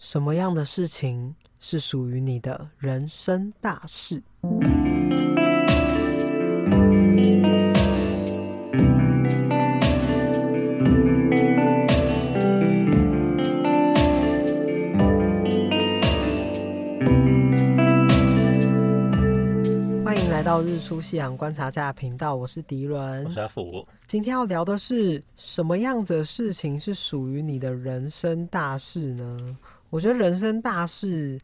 什么样的事情是属于你的人生大事？欢迎来到日出夕阳观察家频道，我是迪伦，我是阿福。今天要聊的是什么样子的事情是属于你的人生大事呢？我觉得人生大事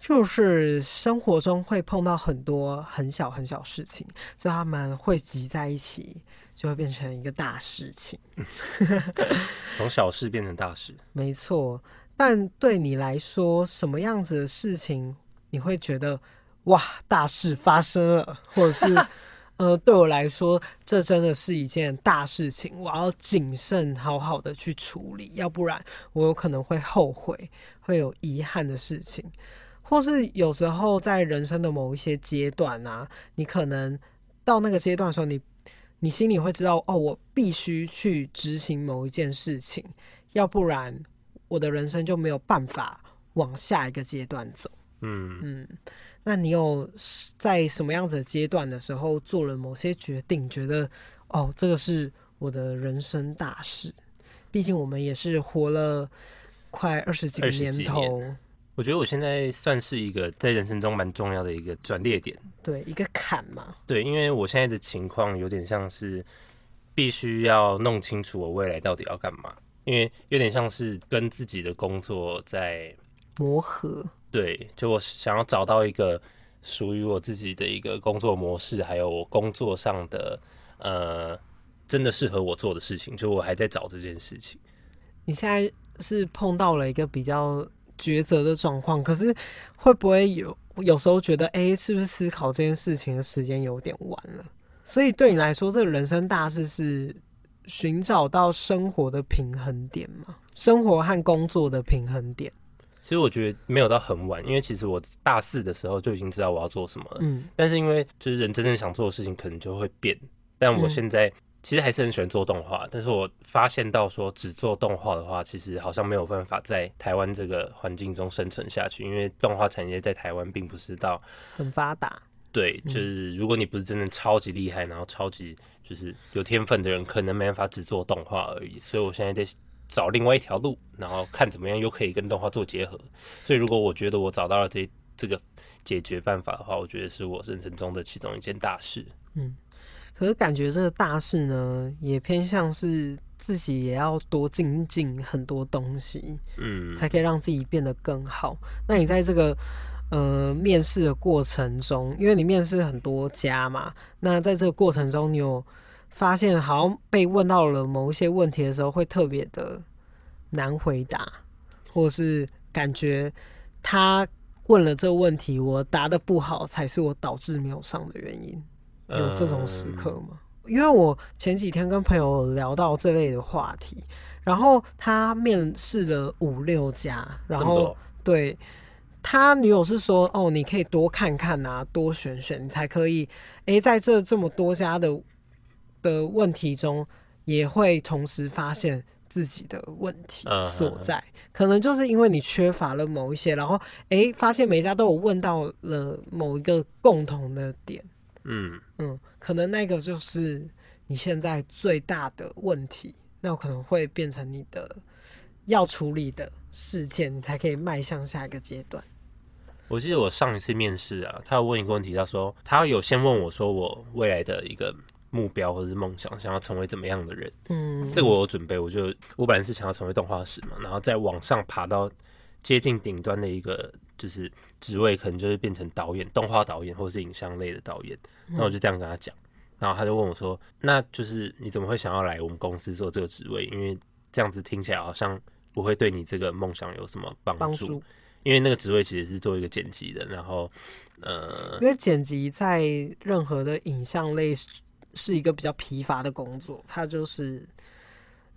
就是生活中会碰到很多很小很小事情，所以他们汇集在一起，就会变成一个大事情。从小事变成大事，没错。但对你来说，什么样子的事情你会觉得哇，大事发生了，或者是？呃，对我来说，这真的是一件大事情，我要谨慎好好的去处理，要不然我有可能会后悔，会有遗憾的事情，或是有时候在人生的某一些阶段啊，你可能到那个阶段的时候，你你心里会知道，哦，我必须去执行某一件事情，要不然我的人生就没有办法往下一个阶段走。嗯嗯。那你有在什么样子的阶段的时候做了某些决定，觉得哦，这个是我的人生大事？毕竟我们也是活了快二十几个年头。我觉得我现在算是一个在人生中蛮重要的一个转捩点，对，一个坎嘛。对，因为我现在的情况有点像是必须要弄清楚我未来到底要干嘛，因为有点像是跟自己的工作在磨合。对，就我想要找到一个属于我自己的一个工作模式，还有我工作上的呃，真的适合我做的事情，就我还在找这件事情。你现在是碰到了一个比较抉择的状况，可是会不会有有时候觉得，哎，是不是思考这件事情的时间有点晚了？所以对你来说，这个人生大事是寻找到生活的平衡点吗？生活和工作的平衡点？其实我觉得没有到很晚，因为其实我大四的时候就已经知道我要做什么了。嗯，但是因为就是人真正想做的事情可能就会变。但我现在其实还是很喜欢做动画，但是我发现到说只做动画的话，其实好像没有办法在台湾这个环境中生存下去，因为动画产业在台湾并不是到很发达。对，就是如果你不是真的超级厉害，然后超级就是有天分的人，可能没办法只做动画而已。所以我现在在。找另外一条路，然后看怎么样又可以跟动画做结合。所以，如果我觉得我找到了这这个解决办法的话，我觉得是我人生中的其中一件大事。嗯，可是感觉这个大事呢，也偏向是自己也要多精进很多东西，嗯，才可以让自己变得更好。那你在这个呃面试的过程中，因为你面试很多家嘛，那在这个过程中，你有发现好像被问到了某一些问题的时候，会特别的难回答，或者是感觉他问了这个问题，我答的不好，才是我导致没有上的原因。有这种时刻吗？嗯。因为我前几天跟朋友聊到这类的话题，然后他面试了五六家，然后对他女友是说：“哦，你可以多看看啊，多选选，你才可以。”诶，在这这么多家的。的问题中，也会同时发现自己的问题所在，嗯、可能就是因为你缺乏了某一些，然后哎、欸，发现每一家都有问到了某一个共同的点，嗯嗯，可能那个就是你现在最大的问题，那可能会变成你的要处理的事件，你才可以迈向下一个阶段。我记得我上一次面试啊，他有问一个问题，他说他有先问我说我未来的一个。目标或者是梦想，想要成为怎么样的人？嗯，这个我有准备。我就我本来是想要成为动画师嘛，然后再往上爬到接近顶端的一个就是职位，可能就是变成导演、动画导演或者是影像类的导演。那我就这样跟他讲，然后他就问我说：“那就是你怎么会想要来我们公司做这个职位？因为这样子听起来好像不会对你这个梦想有什么帮助。帮助。因为那个职位其实是做一个剪辑的，然后呃，因为剪辑在任何的影像类。是一个比较疲乏的工作，他就是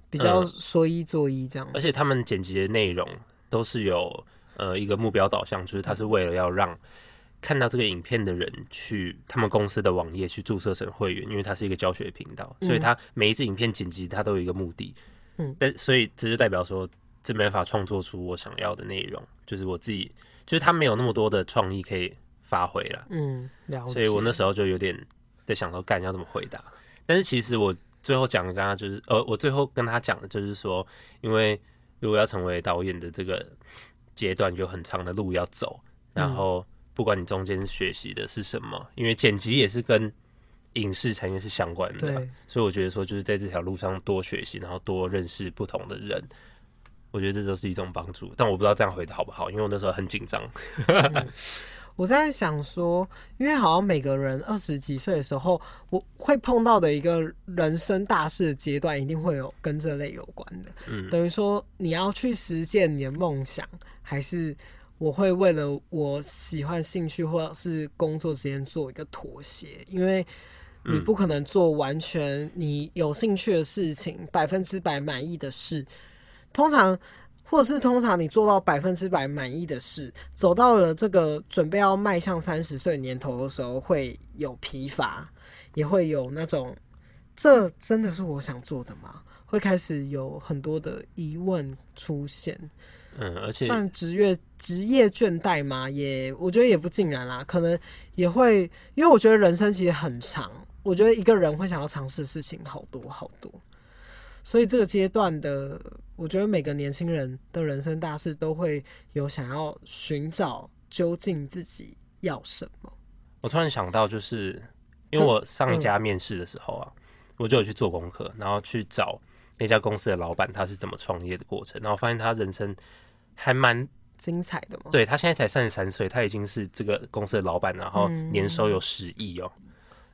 比较说一做一这样，嗯。而且他们剪辑的内容都是有呃一个目标导向，就是他是为了要让看到这个影片的人去他们公司的网页去注册成会员，因为它是一个教学频道，所以他每一支影片剪辑它都有一个目的。嗯，但所以这就代表说，这没办法创作出我想要的内容。就是我自己，就是他没有那么多的创意可以发挥了。嗯，所以我那时候就有点在想说，干要怎么回答？但是其实我最后讲的跟他就是，呃，我最后跟他讲的就是说，因为如果要成为导演的这个阶段，有很长的路要走，然后不管你中间学习的是什么，因为剪辑也是跟。影视产业是相关的，啊，所以我觉得说就是在这条路上多学习，然后多认识不同的人，我觉得这都是一种帮助。但我不知道这样回答好不好，因为我那时候很紧张。嗯、我在想说，因为好像每个人二十几岁的时候，我会碰到的一个人生大事的阶段，一定会有跟这类有关的。嗯，等于说你要去实践你的梦想，还是我会为了我喜欢兴趣或者是工作之间做一个妥协，因为。你不可能做完全你有兴趣的事情，百分之百满意的事。通常，或者是通常你做到百分之百满意的事，走到了这个准备要迈向三十岁年头的时候，会有疲乏，也会有那种，这真的是我想做的吗？会开始有很多的疑问出现。嗯，而且算职业职业倦怠吗？也我觉得也不尽然啦，可能也会，因为我觉得人生其实很长。我觉得一个人会想要尝试的事情好多好多，所以这个阶段的，我觉得每个年轻人的人生大事都会有想要寻找究竟自己要什么。我突然想到，就是因为我上一家面试的时候啊，我就有去做功课，然后去找那家公司的老板他是怎么创业的过程，然后发现他人生还蛮精彩的嘛。对，他现在才三十三岁，他已经是这个公司的老板，然后年收有十亿哦。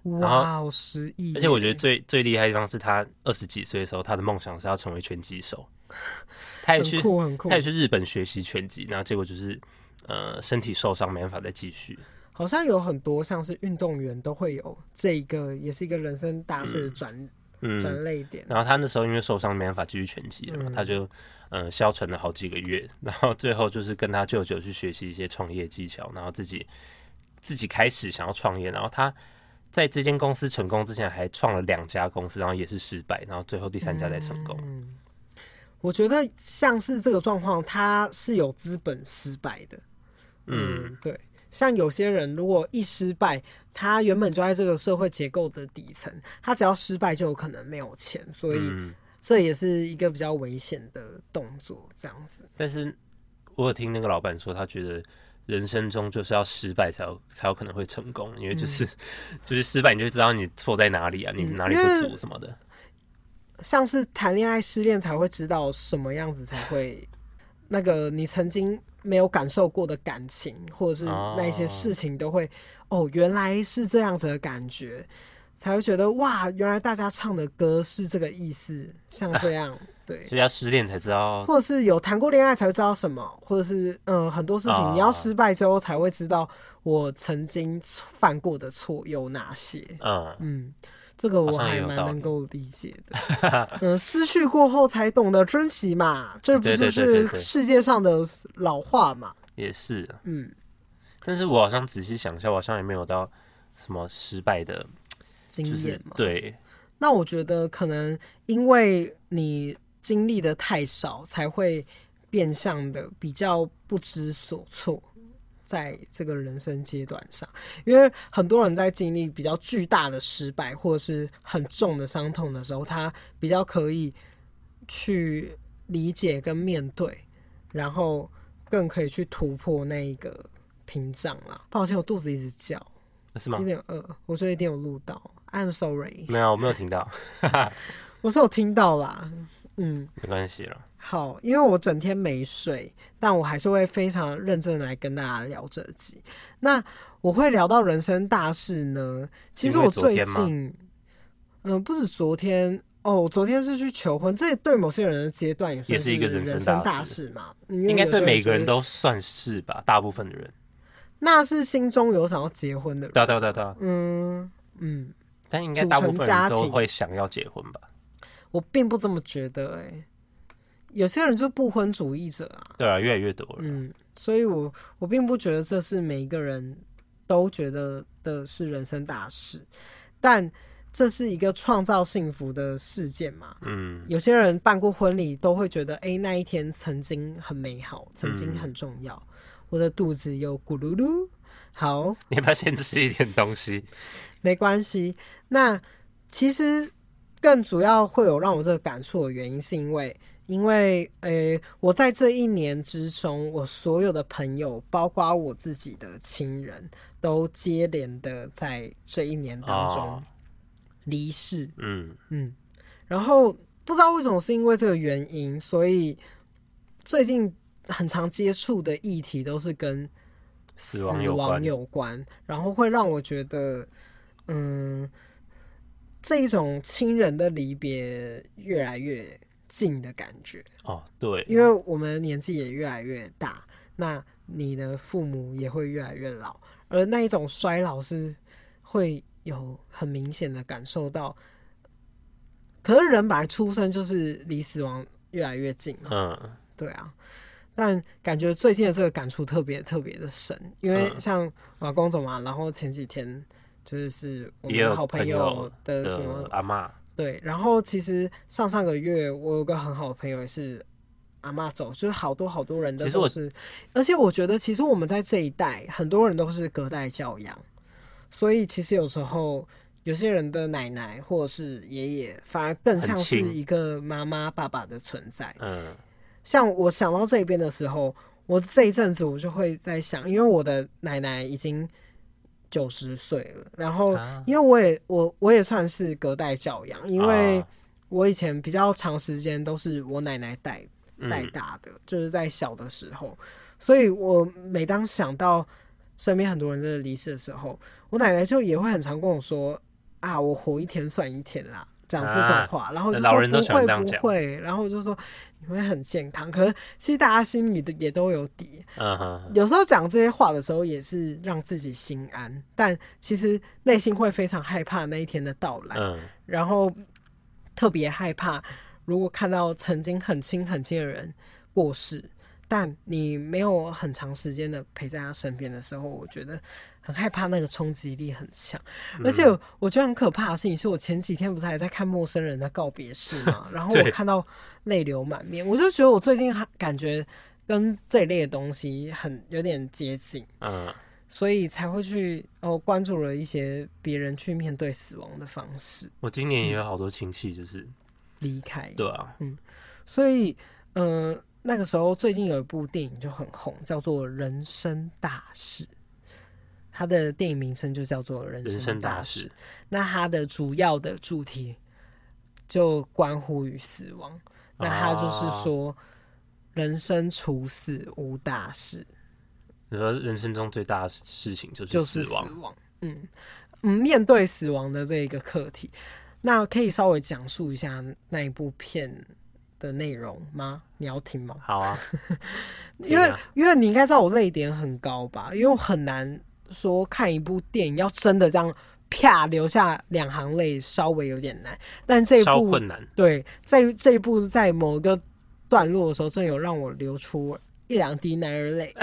哇，十亿！而且我觉得最最厉害的地方是他二十几岁的时候，他的梦想是要成为拳击手。他也去，他也去日本学习拳击，然后结果就是呃身体受伤，没办法再继续。好像有很多像是运动员都会有这个，也是一个人生大事的转转泪点。然后他那时候因为受伤没办法继续拳击了嘛，嗯、他就呃消沉了好几个月，然后最后就是跟他舅舅去学习一些创业技巧，然后自己自己开始想要创业，然后他。在这间公司成功之前，还创了两家公司，然后也是失败，然后最后第三家才成功。嗯，我觉得像是这个状况，他是有资本失败的。嗯，嗯，对。像有些人如果一失败，他原本就在这个社会结构的底层，他只要失败就有可能没有钱，所以这也是一个比较危险的动作。这样子。但是我有听那个老板说，他觉得。人生中就是要失败才有才有可能会成功，因为就是、嗯、就是失败你就知道你错在哪里啊，你哪里不足什么的。像是谈恋爱失恋才会知道什么样子才会那个你曾经没有感受过的感情，或者是那些事情都会哦，哦，原来是这样子的感觉，才会觉得哇，原来大家唱的歌是这个意思，像这样。啊 对，所以要失恋才知道，或者是有谈过恋爱才会知道什么，或者是嗯，很多事情你要失败之后才会知道我曾经犯过的错有哪些。嗯嗯，这个我还蛮能够理解的。嗯，失去过后才懂得珍惜嘛，这不就是世界上的老话嘛？也是，嗯。但是我好像仔细想一下，我好像也没有到什么失败的经验嘛。对，那我觉得可能因为你。经历的太少，才会变相的比较不知所措，在这个人生阶段上，因为很多人在经历比较巨大的失败或者是很重的伤痛的时候，他比较可以去理解跟面对，然后更可以去突破那一个屏障啦。抱歉，我肚子一直叫，是吗？有点饿，我说一定有录到，I'm sorry。没有，我没有听到，我是有听到啦。嗯，没关系了。好，因为我整天没睡，但我还是会非常认真的来跟大家聊这集。那我会聊到人生大事呢？其实我最近，嗯、呃，不止昨天哦，昨天是去求婚，这对某些人的阶段也是一个人生大事嘛。应该对每个人都算是吧，大部分的人。那是心中有想要结婚的人，对对对对，嗯嗯，但应该大部分人都会想要结婚吧。我并不这么觉得，哎，有些人就是不婚主义者啊。对啊，越来越多了。嗯，所以我我并不觉得这是每一个人都觉得的是人生大事，但这是一个创造幸福的事件嘛。嗯，有些人办过婚礼都会觉得，哎、欸，那一天曾经很美好，曾经很重要。嗯、我的肚子又咕噜噜。好，你要不要先吃一点东西？没关系。那其实更主要会有让我这个感触的原因，是因为。因为，呃、欸，我在这一年之中，我所有的朋友，包括我自己的亲人，都接连的在这一年当中离世。哦、嗯嗯，然后不知道为什么，是因为这个原因，所以最近很常接触的议题都是跟死亡有关，有关，然后会让我觉得，嗯，这一种亲人的离别越来越。近的感觉哦，对，因为我们年纪也越来越大，那你的父母也会越来越老，而那一种衰老是会有很明显的感受到。可是人本来出生就是离死亡越来越近，嗯，对啊。但感觉最近的这个感触特别特别的深，因为像老公总嘛，然后前几天就是我们的好朋友的什么阿嬷。对，然后其实上上个月我有个很好的朋友也是阿妈走，就是好多好多人都是，而且我觉得其实我们在这一代很多人都是隔代教养，所以其实有时候有些人的奶奶或者是爷爷反而更像是一个妈妈爸爸的存在。嗯，像我想到这边的时候，我这一阵子我就会在想，因为我的奶奶已经。九十岁了，然后因为我也我我也算是隔代教养，因为我以前比较长时间都是我奶奶带带大的，就是在小的时候，所以我每当想到身边很多人真的离世的时候，我奶奶就也会很常跟我说啊，我活一天算一天啦。讲这种话，然后就说不会不会，然后就说你会很健康。可是其实大家心里的也都有底。嗯有时候讲这些话的时候，也是让自己心安，但其实内心会非常害怕那一天的到来。然后特别害怕，如果看到曾经很亲很亲的人过世，但你没有很长时间的陪在他身边的时候，我觉得。很害怕那个冲击力很强，而且我觉得很可怕的事情是我前几天不是还在看陌生人的告别式嘛，然后我看到泪流满面，我就觉得我最近还感觉跟这一类的东西很有点接近，嗯，所以才会去哦关注了一些别人去面对死亡的方式。我今年也有好多亲戚就是离开，对啊，嗯，所以嗯、呃，那个时候最近有一部电影就很红，叫做《人生大事》。它的电影名称就叫做《人生大事》，那它的主要的主题就关乎于死亡。那它就是说，人生除死无大事。你说人生中最大的事情就是死亡。死亡。嗯嗯，面对死亡的这一个课题，那可以稍微讲述一下那一部片的内容吗？你要听吗？好啊，因为因为你应该知道我泪点很高吧，因为我很难。说看一部电影要真的这样啪流下两行泪，稍微有点难。但这一部困难，对，在这一部在某个段落的时候，真有让我流出一两滴男儿泪。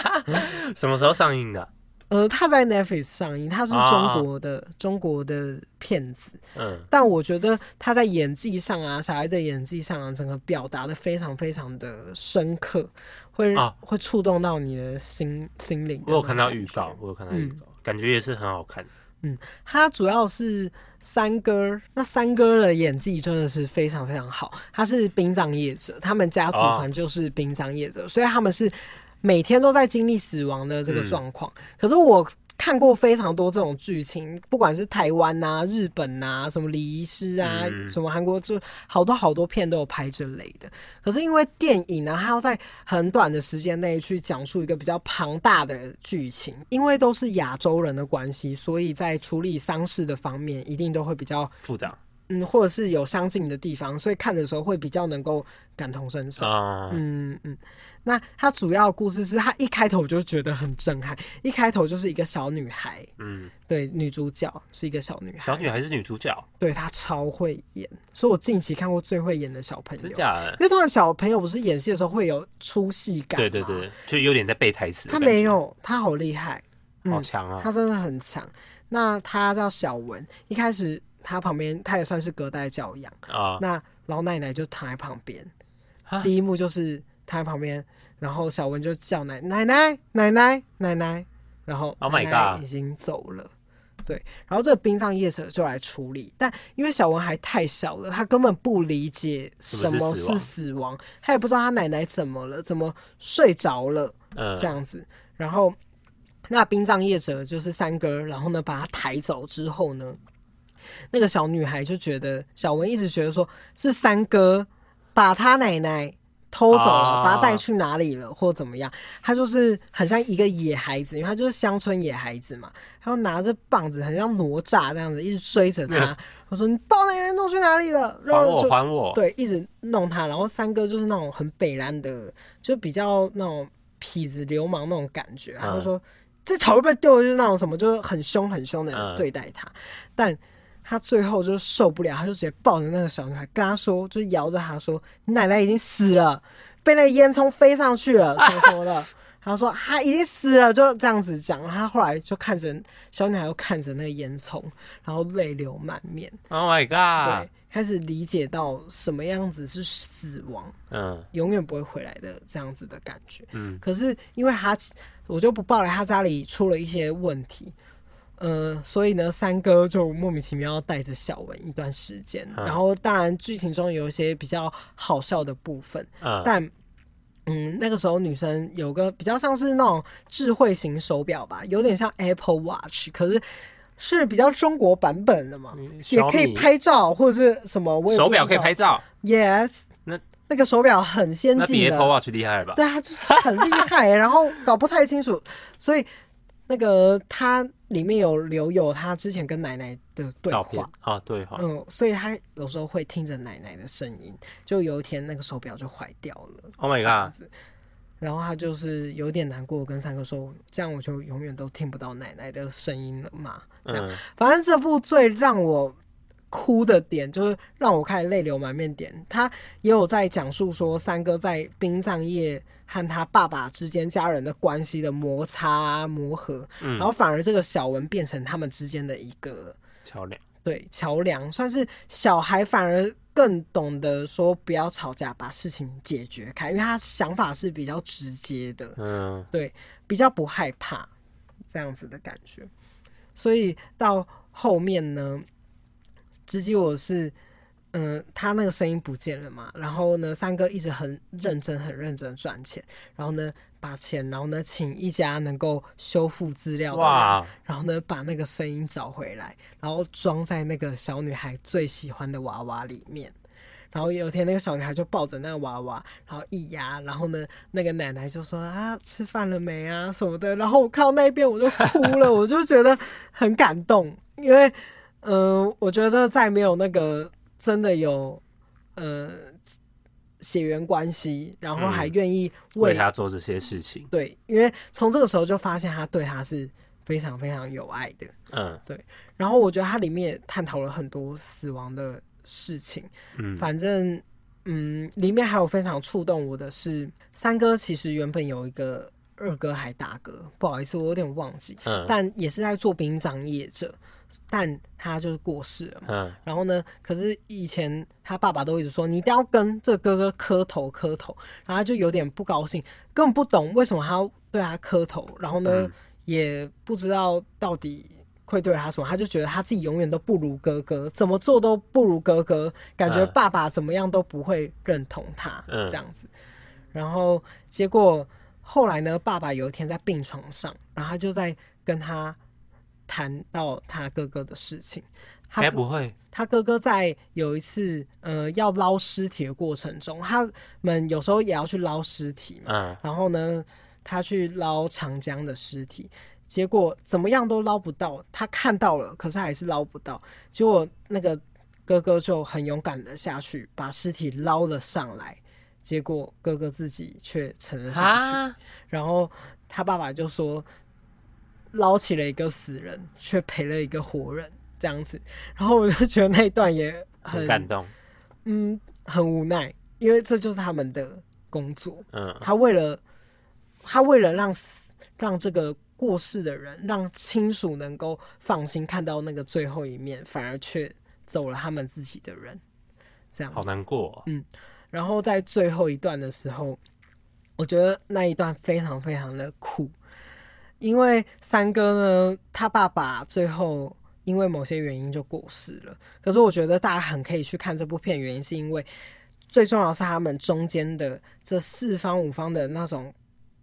什么时候上映的？呃，他在 Netflix 上映，他是中国的、哦、中国的片子。嗯，但我觉得他在演技上啊，小孩子演技上啊，整个表达的非常非常的深刻。会、啊、会触动到你的心心灵。我有看到预告，我有看到预告，嗯、感觉也是很好看。嗯，他主要是三哥，那三哥的演技真的是非常非常好。他是殡葬业者，他们家祖传就是殡葬业者，哦、所以他们是每天都在经历死亡的这个状况。嗯、可是我。看过非常多这种剧情，不管是台湾、啊、日本、啊、什么礼仪师啊、嗯、什么韩国，就好多好多片都有拍这类的。可是因为电影呢，它要在很短的时间内去讲述一个比较庞大的剧情，因为都是亚洲人的关系，所以在处理丧事的方面一定都会比较复杂。嗯，或者是有相近的地方，所以看的时候会比较能够感同身受。啊、嗯嗯，那它主要的故事是，它一开头就觉得很震撼，一开头就是一个小女孩。嗯，对，女主角是一个小女孩。小女孩是女主角，对，她超会演，所以我近期看过最会演的小朋友。真假的？因为通常小朋友不是演戏的时候会有出戏感，对对对，就有点在背台词。她没有，她好厉害，好强啊！她真的很强。那她叫小文，一开始。他旁边，他也算是隔代教养啊。那老奶奶就躺在旁边，第一幕就是躺在旁边，然后小文就叫奶奶奶奶奶奶奶，然后奶奶已经走了。对，然后这个殡葬业者就来处理，但因为小文还太小了，他根本不理解什么是死亡，他也不知道他奶奶怎么了，怎么睡着了，这样子。然后那殡葬业者就是三哥，然后呢把他抬走之后呢，那个小女孩就觉得小文一直觉得说是三哥把他奶奶。偷走了，把他带去哪里了，或怎么样？他就是很像一个野孩子，因为他就是乡村野孩子嘛。他就拿着棒子，很像哪吒这样子，一直追着他。我说：“你把奶奶弄去哪里了？”然后就还我。对，一直弄他。然后三哥就是那种很北兰的，就比较那种痞子流氓那种感觉。他就说：“嗯、这草被丢了，就是那种什么，就是很凶很凶的对待他。嗯”但他最后就受不了，他就直接抱着那个小女孩，跟她说，就摇着她说：“你奶奶已经死了，被那个烟囱飞上去了，什么什么的。”他说：“他已经死了。”就这样子讲。他后来就看着小女孩，又看着那个烟囱，然后泪流满面。Oh my god！对，开始理解到什么样子是死亡，嗯，永远不会回来的这样子的感觉。嗯，可是因为他，我就不报了，他家里出了一些问题。嗯、呃，所以呢，三哥就莫名其妙带着小文一段时间，嗯、然后当然剧情中有一些比较好笑的部分，嗯、但嗯，那个时候女生有个比较像是那种智慧型手表吧，有点像 Apple Watch，可是是比较中国版本的嘛，嗯、也可以拍照或者是什么，手表可以拍照，Yes，那那个手表很先进的，比 Apple Watch 厉害了吧？对，啊就是很厉害，然后搞不太清楚，所以。那个他里面有留有他之前跟奶奶的对话啊，对话，嗯，所以他有时候会听着奶奶的声音。就有一天那个手表就坏掉了，Oh my god！然后他就是有点难过，跟三哥说：“这样我就永远都听不到奶奶的声音了嘛。”这样，嗯、反正这部最让我哭的点就是让我开始泪流满面点。他也有在讲述说三哥在殡葬业。和他爸爸之间家人的关系的摩擦磨合，嗯、然后反而这个小文变成他们之间的一个桥梁，对，桥梁算是小孩反而更懂得说不要吵架，把事情解决开，因为他想法是比较直接的，嗯，对，比较不害怕这样子的感觉，所以到后面呢，直击我是。嗯，他那个声音不见了嘛，然后呢，三哥一直很认真、很认真赚钱，然后呢，把钱，然后呢，请一家能够修复资料的人，然后呢，把那个声音找回来，然后装在那个小女孩最喜欢的娃娃里面。然后有一天，那个小女孩就抱着那个娃娃，然后一压，然后呢，那个奶奶就说啊，吃饭了没啊什么的。然后我看到那边，我就哭了，我就觉得很感动，因为嗯、呃，我觉得再没有那个。真的有，呃，血缘关系，然后还愿意为，他做这些事情。对，因为从这个时候就发现他对他是非常非常有爱的。嗯，对。然后我觉得它里面也探讨了很多死亡的事情。嗯，反正，嗯，里面还有非常触动我的是，三哥其实原本有一个二哥还大哥，不好意思，我有点忘记。嗯，但也是在做殡葬业者。但他就是过世了嘛，嗯，然后呢，可是以前他爸爸都一直说，你一定要跟这哥哥磕头磕头，然后他就有点不高兴，根本不懂为什么他要对他磕头，然后呢，嗯，也不知道到底愧对他什么，他就觉得他自己永远都不如哥哥，怎么做都不如哥哥，感觉爸爸怎么样都不会认同他，嗯，这样子，然后结果后来呢，爸爸有一天在病床上，然后他就在跟他。谈到他哥哥的事情，他不会。他哥哥在有一次，呃，要捞尸体的过程中，他们有时候也要去捞尸体嘛。嗯。然后呢，他去捞长江的尸体，结果怎么样都捞不到。他看到了，可是还是捞不到。结果那个哥哥就很勇敢的下去，把尸体捞了上来。结果哥哥自己却沉了下去。啊？然后他爸爸就说。捞起了一个死人，却赔了一个活人，这样子，然后我就觉得那一段也很，很感动，嗯，很无奈，因为这就是他们的工作，嗯，他为了他为了让让这个过世的人，让亲属能够放心看到那个最后一面，反而却走了他们自己的人，这样子。好难过哦。嗯，然后在最后一段的时候，我觉得那一段非常非常的酷，因为三哥呢，他爸爸最后因为某些原因就过世了。可是我觉得大家很可以去看这部片，原因是因为最重要是他们中间的这四方五方的那种。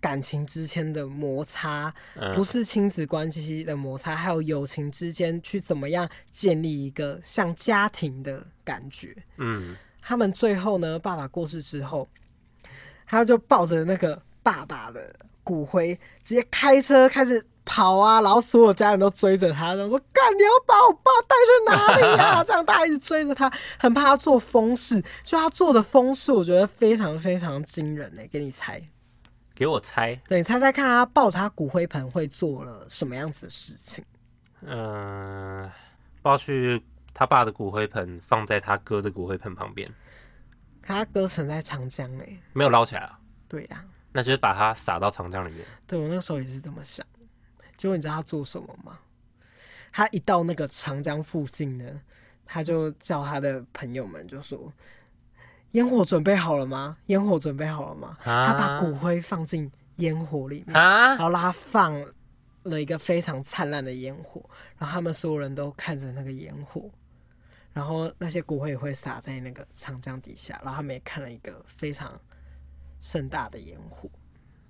感情之间的摩擦，不是亲子关系的摩擦，还有友情之间去怎么样建立一个像家庭的感觉。嗯，他们最后呢，爸爸过世之后，他就抱着那个爸爸的骨灰，直接开车开始跑啊，然后所有家人都追着他，然后说：“干，你要把我爸带去哪里啊？”这样大家一直追着他，很怕他做疯事。就他做的疯事，我觉得非常非常惊人呢。给你猜。给我猜，对，你猜猜看，他抱着他骨灰盆会做了什么样子的事情？嗯、呃，抱去他爸的骨灰盆放在他哥的骨灰盆旁边，他哥沉在长江里，没有捞起来啊？对呀、啊，那就是把它撒到长江里面。对，我那个时候也是这么想，结果你知道他做什么吗？他一到那个长江附近呢，他就叫他的朋友们就说。烟火准备好了吗？烟火准备好了吗？他把骨灰放进烟火里面，然后让他放了一个非常灿烂的烟火，然后他们所有人都看着那个烟火，然后那些骨灰也会撒在那个长江底下，然后他们也看了一个非常盛大的烟火，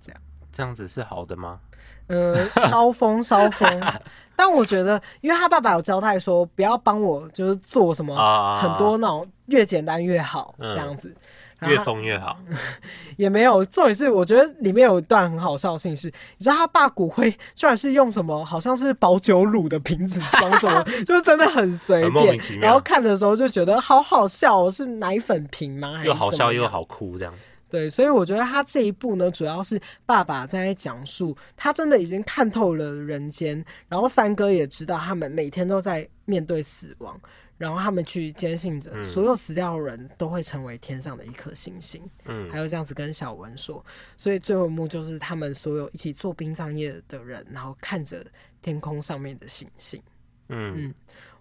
这样这样子是好的吗？呃，烧风烧风，但我觉得，因为他爸爸有交代说，不要帮我，就是做什么很多那种越简单越好这样子，越疯越好，也没有。重点是，我觉得里面有一段很好笑的事情是，你知道他爸骨灰居然是用什么，好像是保酒乳的瓶子装什么，就是真的很随便。然后看的时候就觉得好好笑，是奶粉瓶吗？又好笑又好哭这样子。对，所以我觉得他这一部呢，主要是爸爸在讲述，他真的已经看透了人间，然后三哥也知道他们每天都在面对死亡，然后他们去坚信着所有死掉的人都会成为天上的一颗星星，嗯，还有这样子跟小文说，所以最后一幕就是他们所有一起做殡葬业的人，然后看着天空上面的星星，嗯嗯，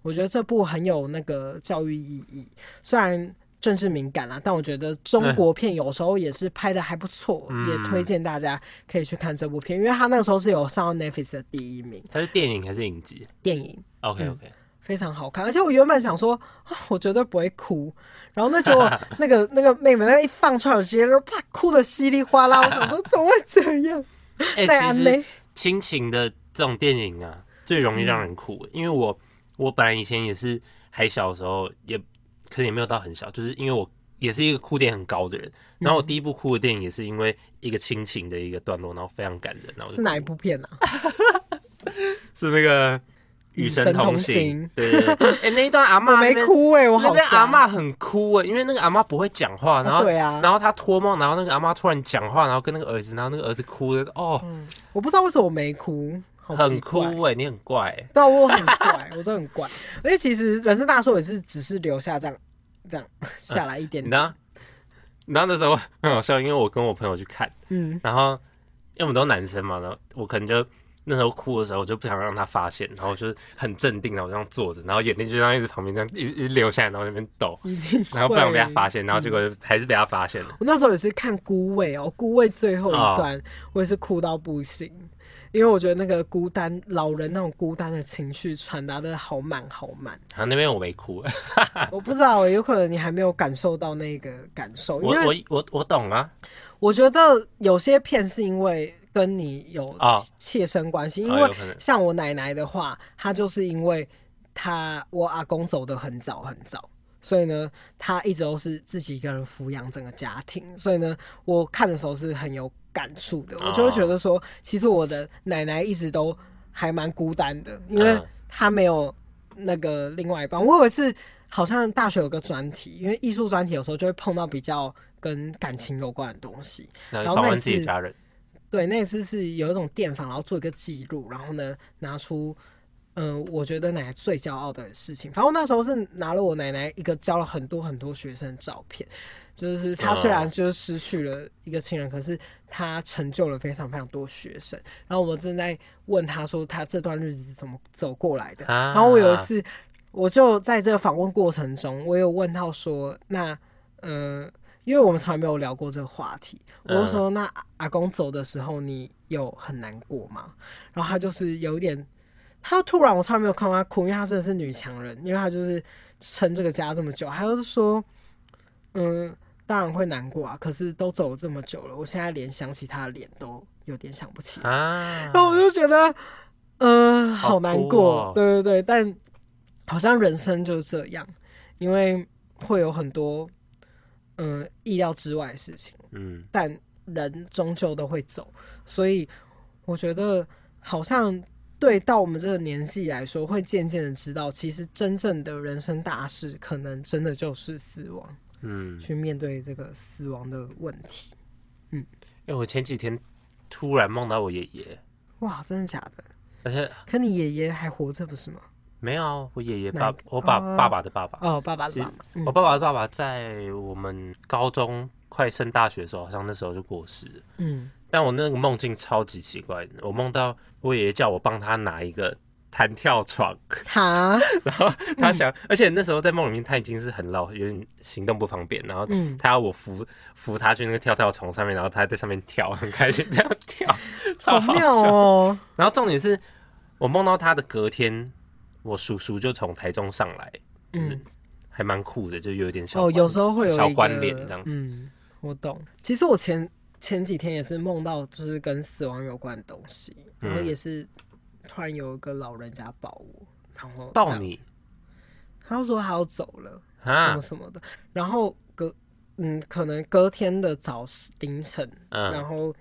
我觉得这部很有那个教育意义，虽然。政治敏感啦，但我觉得中国片有时候也是拍的还不错，嗯、也推荐大家可以去看这部片，因为他那个时候是有上到 Netflix 的第一名。它是电影还是影集？电影。OK OK，、嗯、非常好看，而且我原本想说，我绝对不会哭，然后那就 那个那个妹妹那一放出来，我直接就啪哭的稀里哗啦。我想说 怎么会这样？哎、欸，其实亲情的这种电影啊，最容易让人哭，嗯、因为我我本来以前也是还小的时候也。可是也没有到很小，就是因为我也是一个哭点很高的人。然后我第一部哭的电影也是因为一个亲情的一个段落，然后非常感人。然后是哪一部片啊？是那个《与神同行》。对对对。哎，那一段阿嬷 没哭哎，我好像阿嬷很哭哎，因为那个阿嬷不会讲话，然后对啊，然后她托梦，然后那个阿嬷突然讲话，然后跟那个儿子，然后那个儿子哭的哦，我不知道为什么我没哭。很酷哎，你很怪哎，对，我很怪，我真的很怪。而且其实人生大寿也是只是留下这样这样下来一点点。然后，然后那时候很好笑，因为我跟我朋友去看，嗯，然后因为我们都男生嘛，然后我可能就那时候哭的时候，我就不想让他发现，然后就很镇定，然后这样坐着，然后眼泪就这样一直旁边这样一直流下来，然后那边抖，然后不想被他发现，然后结果还是被他发现了。我那时候也是看孤味哦，孤味最后一段，我也是哭到不行。因为我觉得那个孤单老人那种孤单的情绪传达的好满好满。啊，那边我没哭，我不知道，有可能你还没有感受到那个感受。我我我我懂啊。我觉得有些片是因为跟你有切身关系，哦、因为像我奶奶的话，她就是因为她我阿公走的很早很早。所以呢，他一直都是自己一个人抚养整个家庭。所以呢，我看的时候是很有感触的。我就会觉得说，其实我的奶奶一直都还蛮孤单的，因为她没有那个另外一半。我有一次好像大学有个专题，因为艺术专题有时候就会碰到比较跟感情有关的东西。然后那次，对，那次是有一种电访，然后做一个记录，然后呢拿出。嗯，我觉得奶奶最骄傲的事情，反正那时候是拿了我奶奶一个教了很多很多学生的照片，就是她虽然就是失去了一个亲人，可是她成就了非常非常多学生。然后我们正在问她说，她这段日子怎么走过来的。然后我有一次我就在这个访问过程中，我有问到说，那嗯、呃，因为我们从来没有聊过这个话题，我就说，那阿公走的时候，你有很难过吗？然后他就是有一点，他突然我从来没有看到他哭，因为他真的是女强人，因为他就是撑这个家这么久，他就是说，嗯，当然会难过啊，可是都走了这么久了，我现在连想起他的脸都有点想不起。来，然后我就觉得。嗯、呃，好难过，哦、对对对，但好像人生就是这样，因为会有很多嗯、呃、意料之外的事情，嗯，但人终究都会走，所以我觉得好像对到我们这个年纪来说，会渐渐的知道，其实真正的人生大事，可能真的就是死亡，嗯，去面对这个死亡的问题，嗯，因为我前几天突然梦到我爷爷，哇，真的假的？而且，可你爷爷还活着不是吗？没有，我爷爷爸，我爸爸爸的爸爸哦，爸爸的爸爸，我爸爸的爸爸在我们高中快升大学的时候，好像那时候就过世了。嗯，但我那个梦境超级奇怪，我梦到我爷爷叫我帮他拿一个弹跳床，好，然后他想，而且那时候在梦里面他已经是很老，有点行动不方便，然后他要我扶扶他去那个跳跳床上面，然后他在上面跳，很开心这样跳，超好妙哦。然后重点是。我梦到他的隔天，我叔叔就从台中上来，嗯，还蛮酷的，就有点小哦，有时候会有小关联这样子。嗯，我懂。其实我前前几天也是梦到，就是跟死亡有关的东西，然后也是突然有一个老人家抱我，然后抱你，他就说他要走了，什么什么的。然后隔嗯，可能隔天的早凌晨，然后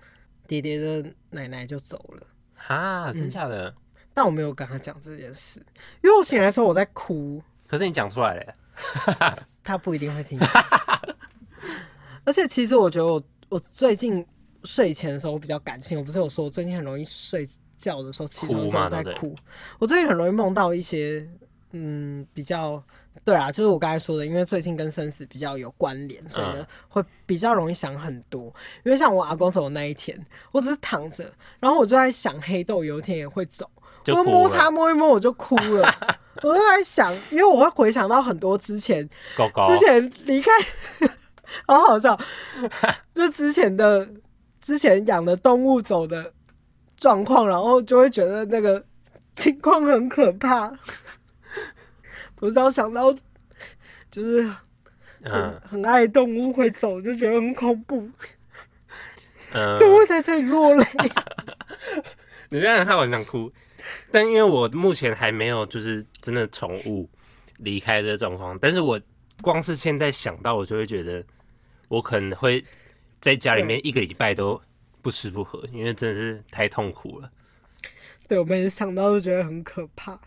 爹爹的奶奶就走了。哈，真假的？但我没有跟他讲这件事，因为我醒来的时候我在哭。可是你讲出来了，他不一定会听。而且其实我觉得我我最近睡前的时候我比较感性，我不是有说我最近很容易睡觉的时候起床的时候在哭。我最近很容易梦到一些嗯比较对啊，就是我刚才说的，因为最近跟生死比较有关联，所以呢会比较容易想很多。因为像我阿公走的那一天，我只是躺着，然后我就在想黑豆有一天也会走。我摸他摸一摸，我就哭了。我就在想，因为我会回想到很多之前，狗狗之前离开，好好笑。就之前的之前养的动物走的状况，然后就会觉得那个情况很可怕。不知道想到就是很很爱动物会走，就觉得很恐怖。嗯，怎么会在这里落泪？你这样看我很想哭。但因为我目前还没有就是真的宠物离开这个状况，但是我光是现在想到，我就会觉得我可能会在家里面一个礼拜都不吃不喝，因为真的是太痛苦了。对，我每次想到都觉得很可怕，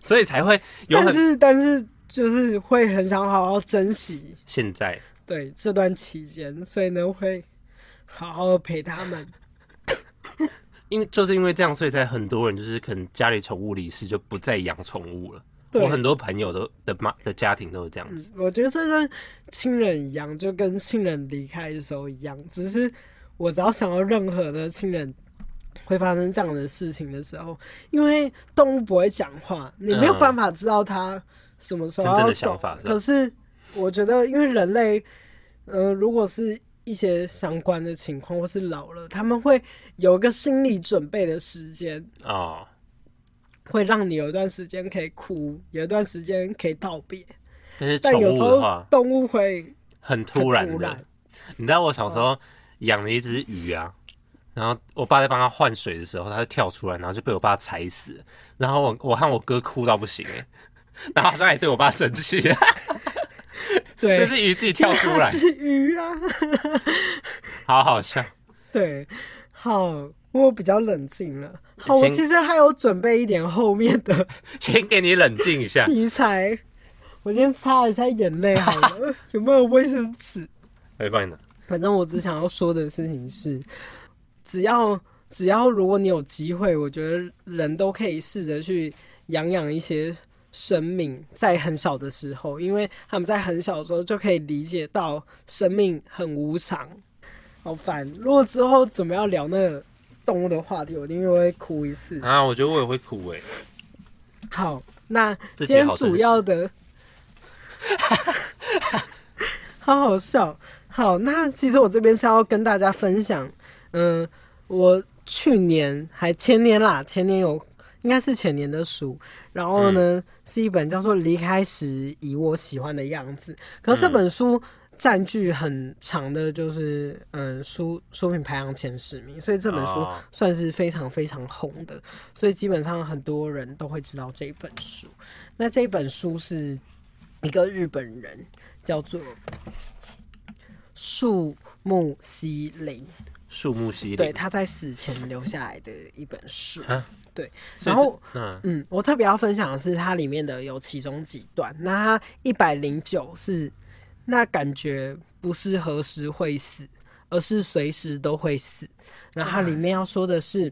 所以才会有。但是，但是就是会很想好好珍惜现在对这段期间，所以呢会好好的陪他们。因为就是因为这样，所以才很多人就是可能家里宠物离世就不再养宠物了。对我很多朋友都的妈的家庭都是这样子。嗯，我觉得这跟亲人一样，就跟亲人离开的时候一样。只是我只要想到任何的亲人会发生这样的事情的时候，因为动物不会讲话，你没有办法知道它什么时候要走。真的想法。可是我觉得，因为人类，呃，如果是。一些相关的情况，或是老了，他们会有一个心理准备的时间啊，哦、会让你有一段时间可以哭，有一段时间可以道别。但是宠物的话，动物会很突然的。你知道我小时候养了一只鱼啊，然后我爸在帮它换水的时候，它就跳出来，然后就被我爸踩死。然后我我和我哥哭到不行哎，然后好像也对我爸生气。对，那是鱼自己跳出来。是鱼啊，好好笑。对，好，我比较冷静了。好，我其实还有准备一点后面的，先给你冷静一下 题材。我先擦一下眼泪好了，有没有卫生纸？可以帮你拿。反正我只想要说的事情是，只要只要如果你有机会，我觉得人都可以试着去养养一些。生命在很小的时候，因为他们在很小的时候就可以理解到生命很无常。好烦！如果之后准备要聊那个动物的话题，我一定会哭一次啊！我觉得我也会哭诶。好，那今天主要的，好好笑。好，那其实我这边是要跟大家分享，嗯，我去年还前年啦，前年有应该是前年的书，然后呢、嗯、是一本叫做《离开时以我喜欢的样子》，可是这本书占据很长的，就是嗯书书评排行前十名，所以这本书算是非常非常红的，所以基本上很多人都会知道这一本书。那这本书是一个日本人叫做。树木希林，树木希林，对，他在死前留下来的一本书，对。然后，嗯嗯，我特别要分享的是，它里面的有其中几段。那它一百零九是，那感觉不是何时会死，而是随时都会死。然后它里面要说的是。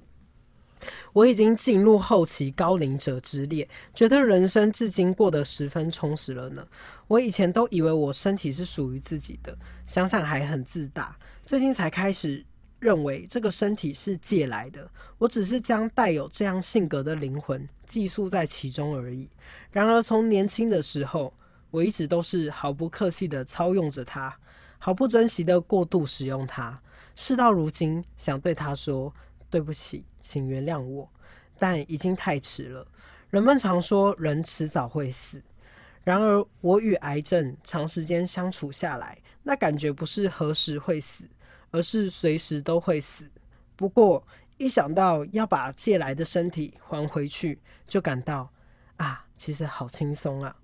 我已经进入后期高龄者之列，觉得人生至今过得十分充实了呢。我以前都以为我身体是属于自己的，想想还很自大。最近才开始认为这个身体是借来的，我只是将带有这样性格的灵魂寄宿在其中而已。然而从年轻的时候，我一直都是毫不客气地操用着它，毫不珍惜地过度使用它。事到如今，想对他说对不起。请原谅我，但已经太迟了。人们常说人迟早会死，然而我与癌症长时间相处下来，那感觉不是何时会死，而是随时都会死。不过一想到要把借来的身体还回去，就感到啊，其实好轻松啊。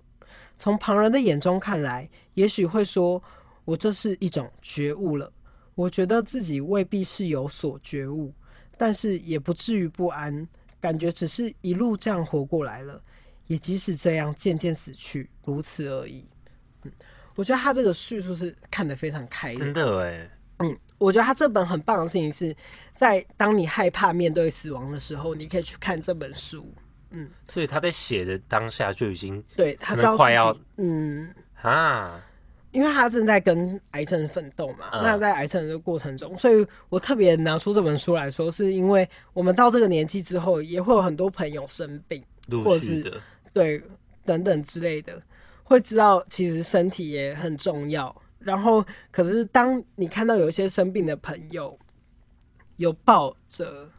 从旁人的眼中看来，也许会说我这是一种觉悟了。我觉得自己未必是有所觉悟。但是也不至于不安，感觉只是一路这样活过来了，也即使这样渐渐死去，如此而已。嗯，我觉得他这个叙述是看得非常开的，真的哎。嗯，我觉得他这本很棒的事情是在当你害怕面对死亡的时候，你可以去看这本书。嗯，所以他在写的当下就已经对他知道快要嗯啊。因为他正在跟癌症奋斗嘛，嗯、那在癌症的过程中，所以我特别拿出这本书来说，是因为我们到这个年纪之后，也会有很多朋友生病，或者是对等等之类的，会知道其实身体也很重要。然后，可是当你看到有一些生病的朋友有抱着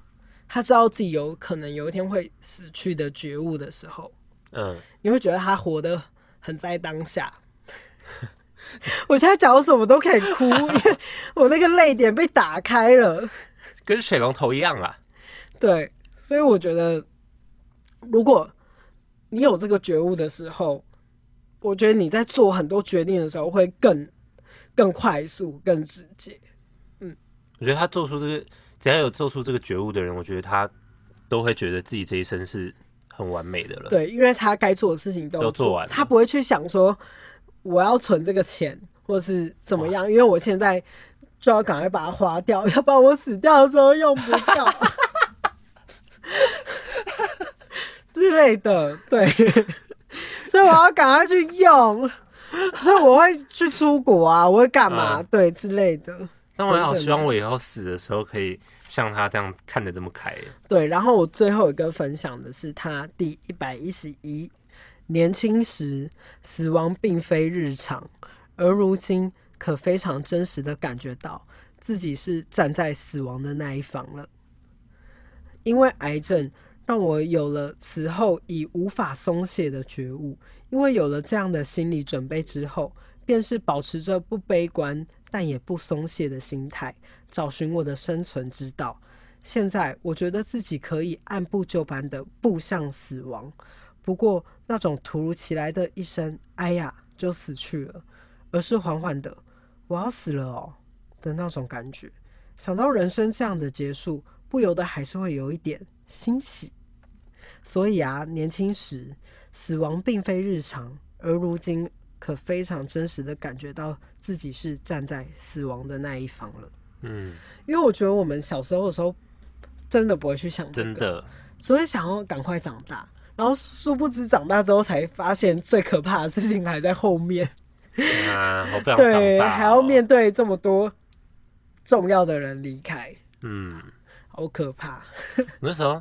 他知道自己有可能有一天会死去的觉悟的时候，嗯，你会觉得他活得很在当下。我现在讲什么都可以哭，因为 我那个泪点被打开了，跟水龙头一样啊。对，所以我觉得，如果你有这个觉悟的时候，我觉得你在做很多决定的时候会更更快速、更直接。嗯，我觉得他做出这个，只要有做出这个觉悟的人，我觉得他都会觉得自己这一生是很完美的了。对，因为他该做的事情都做，都做完，他不会去想说。我要存这个钱，或是怎么样？因为我现在就要赶快把它花掉，要不然我死掉的时候用不到 之类的。对，所以我要赶快去用，所以我会去出国啊，我会干嘛？嗯、对，之类的。但我也好希望我以后死的时候可以像他这样看得这么开。对，然后我最后一个分享的是他第一百一十一。年轻时，死亡并非日常，而如今可非常真实的感觉到自己是站在死亡的那一方了。因为癌症，让我有了此后已无法松懈的觉悟。因为有了这样的心理准备之后，便是保持着不悲观但也不松懈的心态，找寻我的生存之道。现在，我觉得自己可以按部就班的步向死亡。不过，那种突如其来的一声“哎呀”就死去了，而是缓缓的“我要死了哦”的那种感觉。想到人生这样的结束，不由得还是会有一点欣喜。所以啊，年轻时死亡并非日常，而如今可非常真实的感觉到自己是站在死亡的那一方了。嗯，因为我觉得我们小时候的时候真的不会去想这个，真的，所以想要赶快长大。然后殊不知长大之后才发现最可怕的事情还在后面。啊，好不想 长大哦。对，还要面对这么多重要的人离开。嗯，好可怕。那时候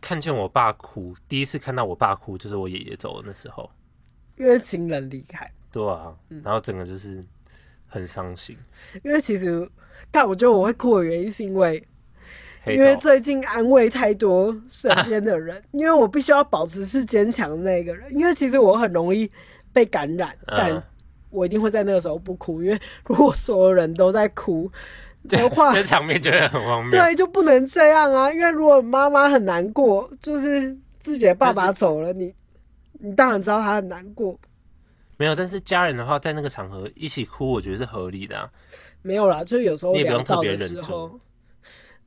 看见我爸哭，第一次看到我爸哭就是我爷爷走的那时候，因为亲人离开。对啊，然后整个就是很伤心。因为其实，但我觉得我会哭的原因是因为，因为最近安慰太多身边的人，因为我必须要保持是坚强的那个人。因为其实我很容易被感染，但我一定会在那个时候不哭，因为如果所有人都在哭 的话，这场面就会很荒谬。对，就不能这样啊！因为如果妈妈很难过，就是自己的爸爸走了，你你当然知道他很难过。没有，但是家人的话，在那个场合一起哭，我觉得是合理的啊。没有啦，就是有时候聊到的时候，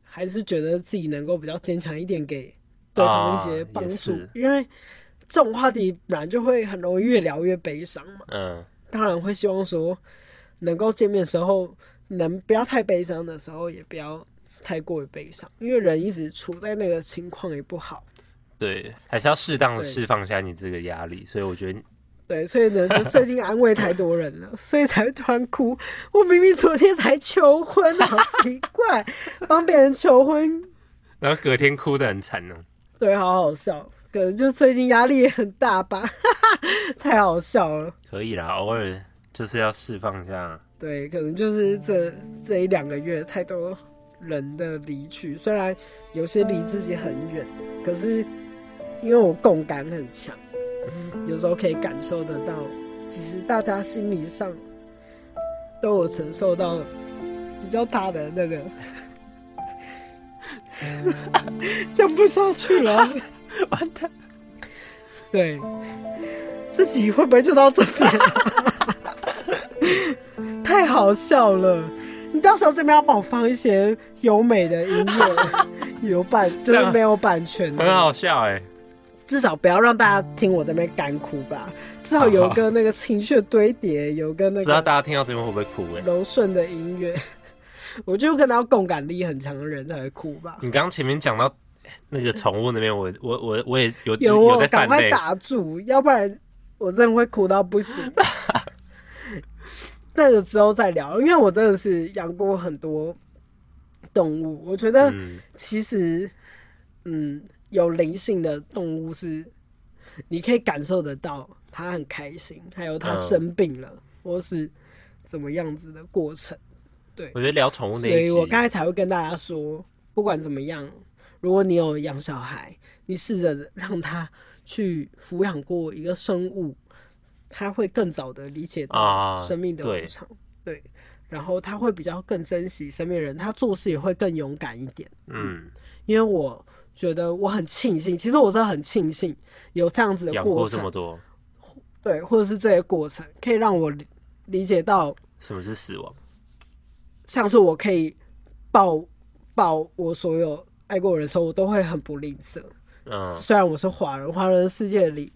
还是觉得自己能够比较坚强一点，给对方一些帮助。啊、因为这种话题本来就会很容易越聊越悲伤嘛。嗯，当然会希望说，能够见面的时候，能不要太悲伤的时候，也不要太过于悲伤，因为人一直处在那个情况也不好。对，还是要适当的释放一下你这个压力。所以我觉得。对，所以呢，就最近安慰太多人了，所以才会突然哭。我明明昨天才求婚，好奇怪，帮别人求婚，然后隔天哭的很惨呢。对，好好笑，可能就最近压力也很大吧，太好笑了。可以啦，偶尔就是要释放一下。对，可能就是这这一两个月太多人的离去，虽然有些离自己很远，可是因为我共感很强。有时候可以感受得到，其实大家心理上都有承受到比较大的那个，讲不下去了，完蛋。对，自己会不会就到这边？太好笑了！你到时候这边要帮我放一些优美的音乐，有版就是没有版权，很好笑哎、欸。至少不要让大家听我在那边干哭吧，至少有个那个情绪堆叠，有个那个。不知道大家听到这边会不会哭？哎，柔顺的音乐，我就可能要共感力很强的人才会哭吧。你刚刚前面讲到那个宠物那边，我我我我也有有我赶快打住，要不然我真的会哭到不行。那个之后再聊，因为我真的是养过很多动物，我觉得其实嗯。嗯有灵性的动物是，你可以感受得到它很开心，还有它生病了，或是怎么样子的过程。对，我觉得聊宠物那，所以我刚才才会跟大家说，不管怎么样，如果你有养小孩，你试着让他去抚养过一个生物，他会更早的理解到生命的无常。对，然后他会比较更珍惜身边人，他做事也会更勇敢一点。嗯，因为我。觉得我很庆幸，其实我是很庆幸有这样子的过程，养过这么多，对，或者是这些过程可以让我理解到什么是死亡，像是我可以抱抱我所有爱过的人的时候，我都会很不吝啬。嗯，虽然我是华人，华人世界里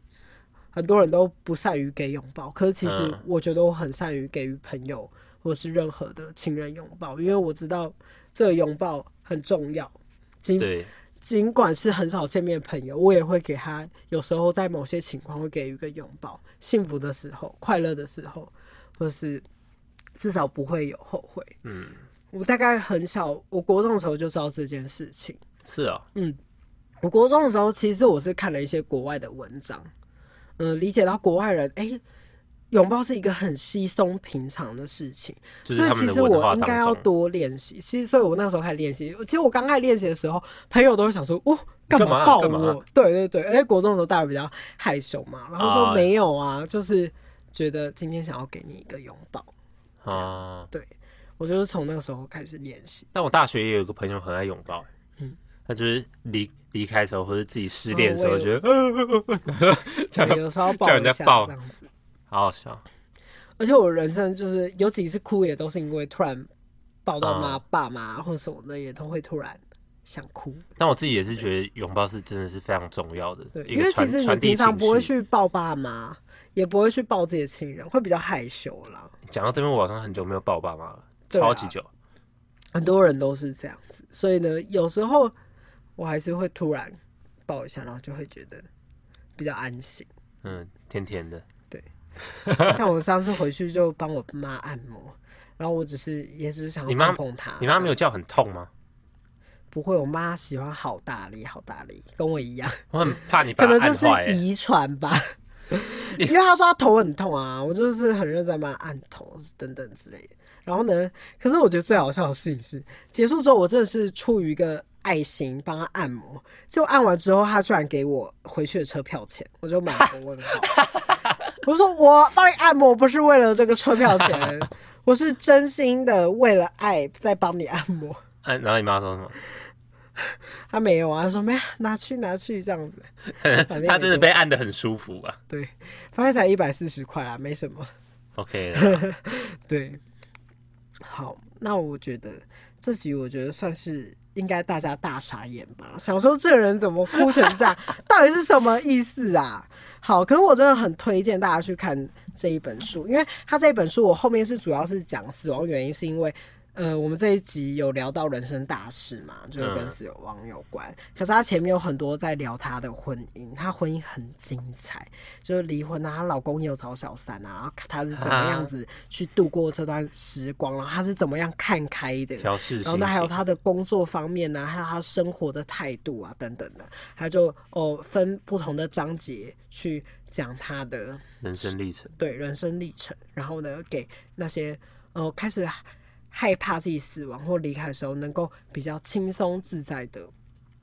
很多人都不善于给拥抱，可是其实我觉得我很善于给予朋友或是任何的亲人拥抱，因为我知道这个拥抱很重要。对。尽管是很少见面的朋友，我也会给他。有时候在某些情况会给予一个拥抱，幸福的时候、快乐的时候，或是至少不会有后悔。嗯，我大概很小，我国中的时候就知道这件事情。是啊，嗯，我国中的时候其实我是看了一些国外的文章，嗯，理解到国外人哎。欸拥抱是一个很稀松平常的事情，所以其实我应该要多练习。其实，所以我那时候开始练习。其实我刚开始练习的时候，朋友都会想说：“哦，干嘛抱我？”对对对，而且国中的时候大家比较害羞嘛，然后说没有啊，就是觉得今天想要给你一个拥抱啊。对，我就是从那个时候开始练习。但我大学也有一个朋友很爱拥抱，嗯，他就是离离开的时候或者自己失恋的时候，觉得叫 有时候抱人家抱这样子。好好笑，而且我人生就是有几次哭，也都是因为突然抱到妈、嗯、爸妈或者什么的，也都会突然想哭。但我自己也是觉得拥抱是真的是非常重要的，对，因为其实你平常不会去抱爸妈，也不会去抱自己的亲人，会比较害羞啦。讲到这边，我好像很久没有抱爸妈了，超级久、啊。很多人都是这样子，所以呢，有时候我还是会突然抱一下，然后就会觉得比较安心。嗯，甜甜的。像我上次回去就帮我妈按摩，然后我只是也只是想碰碰她。你妈没有叫很痛吗？不会，我妈喜欢好大力，好大力，跟我一样。我很怕你 把，可能这是遗传吧。因为她说她头很痛啊，我就是很认真帮她按头等等之类的。然后呢，可是我觉得最好笑的事情是，结束之后我真的是出于一个爱心帮她按摩，就按完之后，她居然给我回去的车票钱，我就满头问号。我说我帮你按摩不是为了这个车票钱，我是真心的为了爱在帮你按摩。按，然后你妈说什么？他没有啊，他说没，拿去拿去这样子。他真的被按的很舒服啊。对，反正才一百四十块啊，没什么。OK，对。好，那我觉得这集我觉得算是应该大家大傻眼吧，想说这个人怎么哭成这样，到底是什么意思啊？好，可是我真的很推荐大家去看这一本书，因为他这一本书我后面是主要是讲死亡原因，是因为。呃，我们这一集有聊到人生大事嘛，就是跟死亡有关。嗯、可是他前面有很多在聊他的婚姻，他婚姻很精彩，就是离婚啊，她老公也有找小三啊，然后他是怎么样子去度过这段时光，然后他是怎么样看开的，然后呢还有他的工作方面呢、啊，还有他生活的态度啊等等的，他就哦分不同的章节去讲他的人生历程，对人生历程，然后呢给那些哦开始。害怕自己死亡或离开的时候，能够比较轻松自在的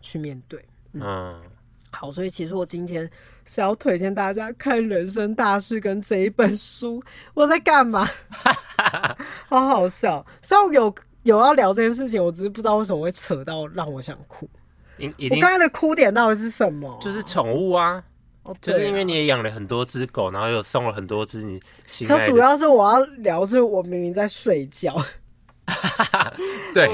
去面对。嗯，嗯好，所以其实我今天是要推荐大家看《人生大事》跟这一本书。我在干嘛？好好笑。虽然有有要聊这件事情，我只是不知道为什么会扯到让我想哭。我刚才的哭点到底是什么？就是宠物啊，哦、就是因为你也养了很多只狗，然后又送了很多只你。可主要是我要聊，是我明明在睡觉。对，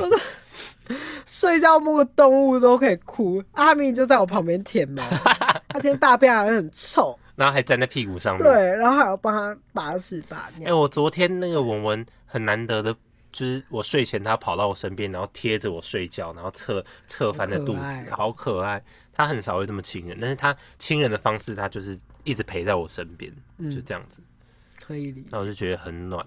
睡觉摸个动物都可以哭，阿明就在我旁边舔毛，他今天大便还很臭，然后还粘在屁股上面，对，然后还要帮他把屎把尿。哎、欸，我昨天那个文文很难得的，就是我睡前他跑到我身边，然后贴着我睡觉，然后侧侧翻着肚子，好可爱。他很少会这么亲人，但是他亲人的方式，他就是一直陪在我身边，嗯、就这样子，可以理解。那我就觉得很暖。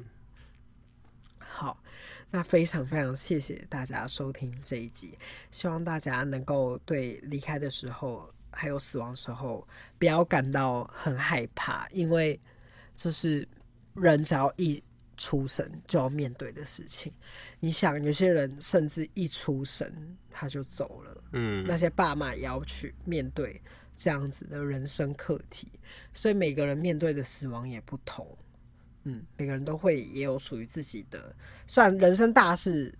好。那非常非常谢谢大家收听这一集，希望大家能够对离开的时候还有死亡时候不要感到很害怕，因为就是人只要一出生就要面对的事情。你想，有些人甚至一出生他就走了，嗯，那些爸妈也要去面对这样子的人生课题，所以每个人面对的死亡也不同。嗯，每个人都会也有属于自己的，虽然人生大事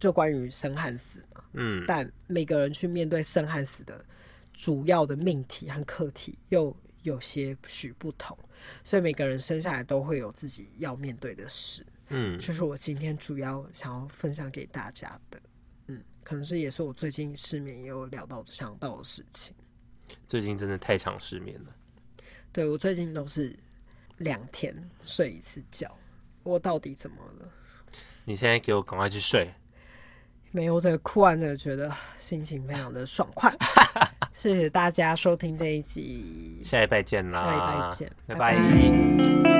就关于生和死嘛，嗯，但每个人去面对生和死的主要的命题和课题又有些许不同，所以每个人生下来都会有自己要面对的事，嗯，这是我今天主要想要分享给大家的，嗯，可能是也是我最近失眠也有聊到想到的事情，最近真的太常失眠了，对，我最近都是。两天睡一次觉，我到底怎么了？你现在给我赶快去睡。没有这个哭完，就觉得心情非常的爽快。谢谢大家收听这一集，下礼拜见啦！下礼拜见，拜拜。拜拜。